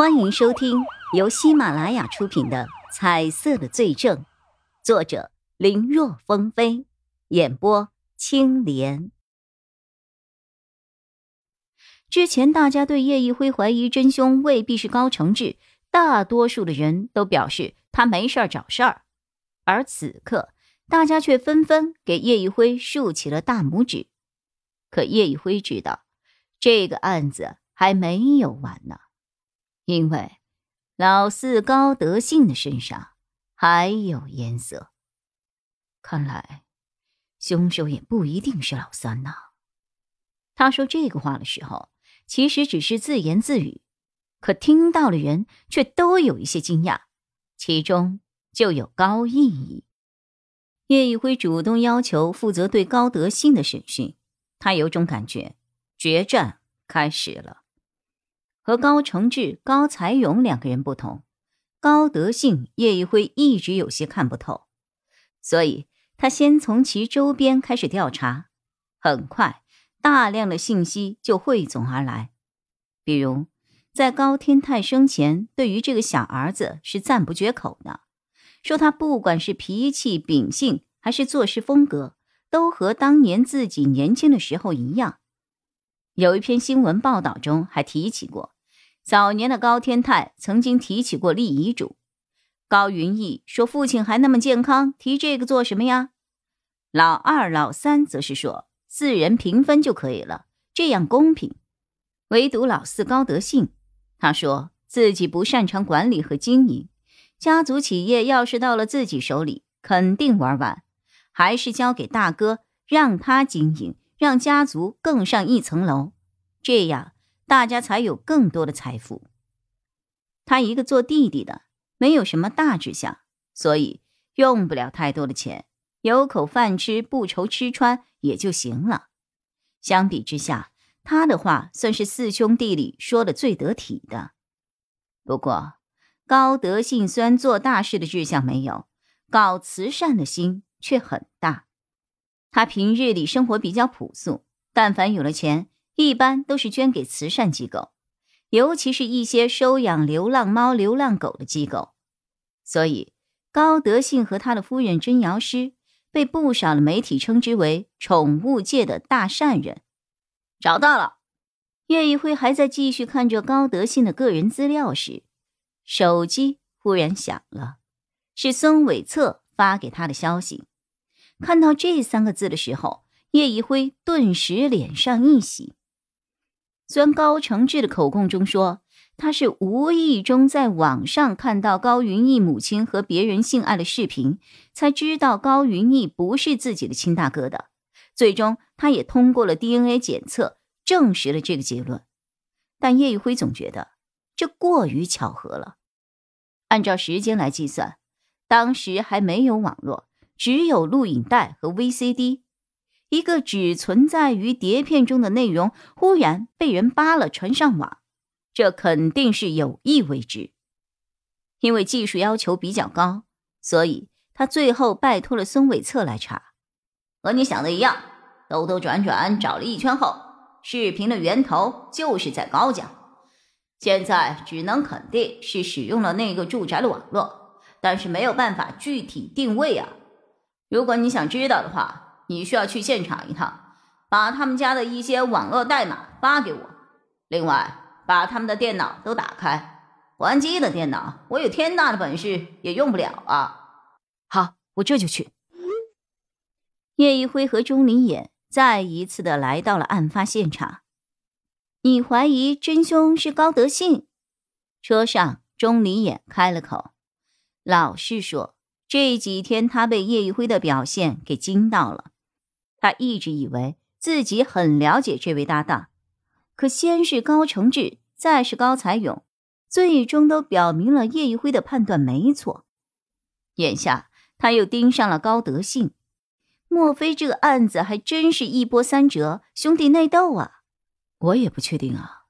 欢迎收听由喜马拉雅出品的《彩色的罪证》，作者林若风飞，演播青莲。之前大家对叶一辉怀疑真凶未必是高承志，大多数的人都表示他没事儿找事儿，而此刻大家却纷纷给叶一辉竖起了大拇指。可叶一辉知道，这个案子还没有完呢。因为老四高德信的身上还有颜色，看来凶手也不一定是老三呐。他说这个话的时候，其实只是自言自语，可听到的人却都有一些惊讶，其中就有高意义。叶一辉主动要求负责对高德信的审讯，他有种感觉，决战开始了。和高承志、高才勇两个人不同，高德信叶一辉一直有些看不透，所以他先从其周边开始调查。很快，大量的信息就汇总而来。比如，在高天泰生前，对于这个小儿子是赞不绝口的，说他不管是脾气、秉性，还是做事风格，都和当年自己年轻的时候一样。有一篇新闻报道中还提起过，早年的高天泰曾经提起过立遗嘱。高云逸说：“父亲还那么健康，提这个做什么呀？”老二、老三则是说：“四人平分就可以了，这样公平。”唯独老四高德信，他说自己不擅长管理和经营，家族企业要是到了自己手里，肯定玩完，还是交给大哥让他经营。让家族更上一层楼，这样大家才有更多的财富。他一个做弟弟的，没有什么大志向，所以用不了太多的钱，有口饭吃，不愁吃穿也就行了。相比之下，他的话算是四兄弟里说的最得体的。不过，高德信虽然做大事的志向没有，搞慈善的心却很大。他平日里生活比较朴素，但凡有了钱，一般都是捐给慈善机构，尤其是一些收养流浪猫、流浪狗的机构。所以，高德信和他的夫人甄瑶师被不少的媒体称之为宠物界的大善人。找到了，叶一辉还在继续看着高德信的个人资料时，手机忽然响了，是孙伟策发给他的消息。看到这三个字的时候，叶一辉顿时脸上一喜。虽然高承志的口供中说他是无意中在网上看到高云逸母亲和别人性爱的视频，才知道高云逸不是自己的亲大哥的，最终他也通过了 DNA 检测，证实了这个结论。但叶玉辉总觉得这过于巧合了。按照时间来计算，当时还没有网络。只有录影带和 VCD，一个只存在于碟片中的内容，忽然被人扒了传上网，这肯定是有意为之。因为技术要求比较高，所以他最后拜托了孙伟策来查。和你想的一样，兜兜转转找了一圈后，视频的源头就是在高家。现在只能肯定是使用了那个住宅的网络，但是没有办法具体定位啊。如果你想知道的话，你需要去现场一趟，把他们家的一些网络代码发给我。另外，把他们的电脑都打开，关机的电脑我有天大的本事也用不了啊！好，我这就去。叶一辉和钟离眼再一次的来到了案发现场。你怀疑真凶是高德信？车上，钟离眼开了口，老实说。这几天，他被叶一辉的表现给惊到了。他一直以为自己很了解这位搭档，可先是高承志，再是高才勇，最终都表明了叶一辉的判断没错。眼下他又盯上了高德信，莫非这个案子还真是一波三折，兄弟内斗啊？我也不确定啊。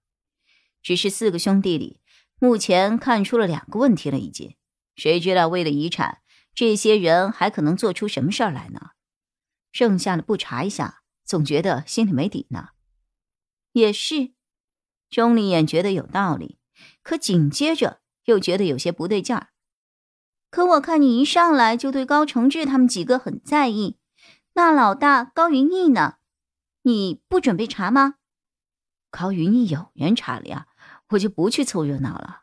只是四个兄弟里，目前看出了两个问题了，已经。谁知道为了遗产？这些人还可能做出什么事儿来呢？剩下的不查一下，总觉得心里没底呢。也是，钟离眼觉得有道理，可紧接着又觉得有些不对劲儿。可我看你一上来就对高承志他们几个很在意，那老大高云逸呢？你不准备查吗？高云逸有人查了呀，我就不去凑热闹了。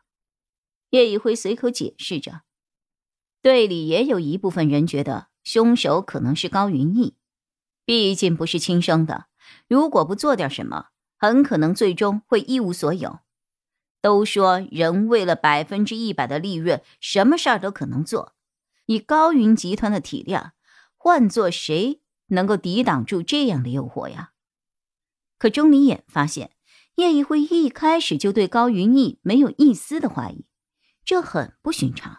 叶一辉随口解释着。队里也有一部分人觉得凶手可能是高云逸，毕竟不是亲生的，如果不做点什么，很可能最终会一无所有。都说人为了百分之一百的利润，什么事儿都可能做。以高云集团的体量，换做谁能够抵挡住这样的诱惑呀？可钟离眼发现，叶一辉一开始就对高云逸没有一丝的怀疑，这很不寻常。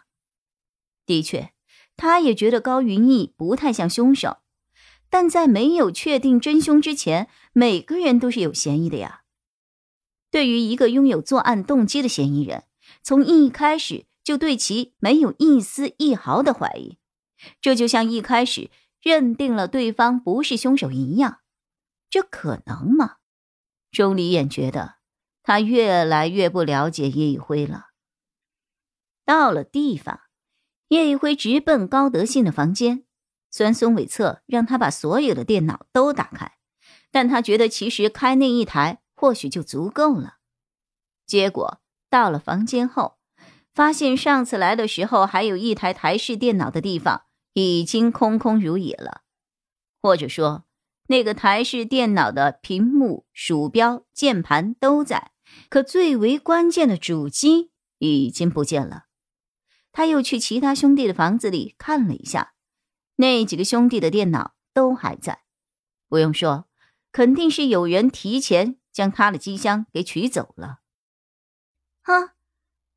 的确，他也觉得高云逸不太像凶手，但在没有确定真凶之前，每个人都是有嫌疑的呀。对于一个拥有作案动机的嫌疑人，从一开始就对其没有一丝一毫的怀疑，这就像一开始认定了对方不是凶手一样，这可能吗？钟离眼觉得他越来越不了解叶一辉了。到了地方，叶一辉直奔高德信的房间，虽然孙伟策让他把所有的电脑都打开，但他觉得其实开那一台。或许就足够了。结果到了房间后，发现上次来的时候还有一台台式电脑的地方已经空空如也了，或者说那个台式电脑的屏幕、鼠标、键盘都在，可最为关键的主机已经不见了。他又去其他兄弟的房子里看了一下，那几个兄弟的电脑都还在。不用说，肯定是有人提前。将他的机箱给取走了，哈，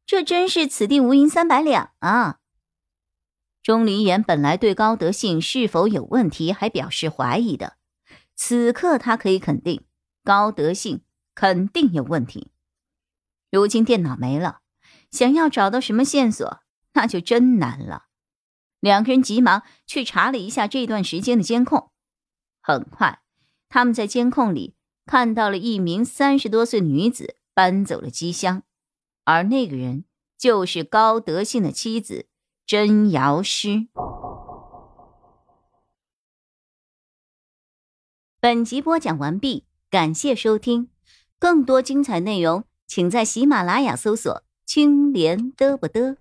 这真是此地无银三百两啊！钟离言本来对高德信是否有问题还表示怀疑的，此刻他可以肯定，高德信肯定有问题。如今电脑没了，想要找到什么线索，那就真难了。两个人急忙去查了一下这段时间的监控，很快，他们在监控里。看到了一名三十多岁女子搬走了机箱，而那个人就是高德信的妻子甄瑶诗。本集播讲完毕，感谢收听，更多精彩内容请在喜马拉雅搜索“青莲嘚不嘚”。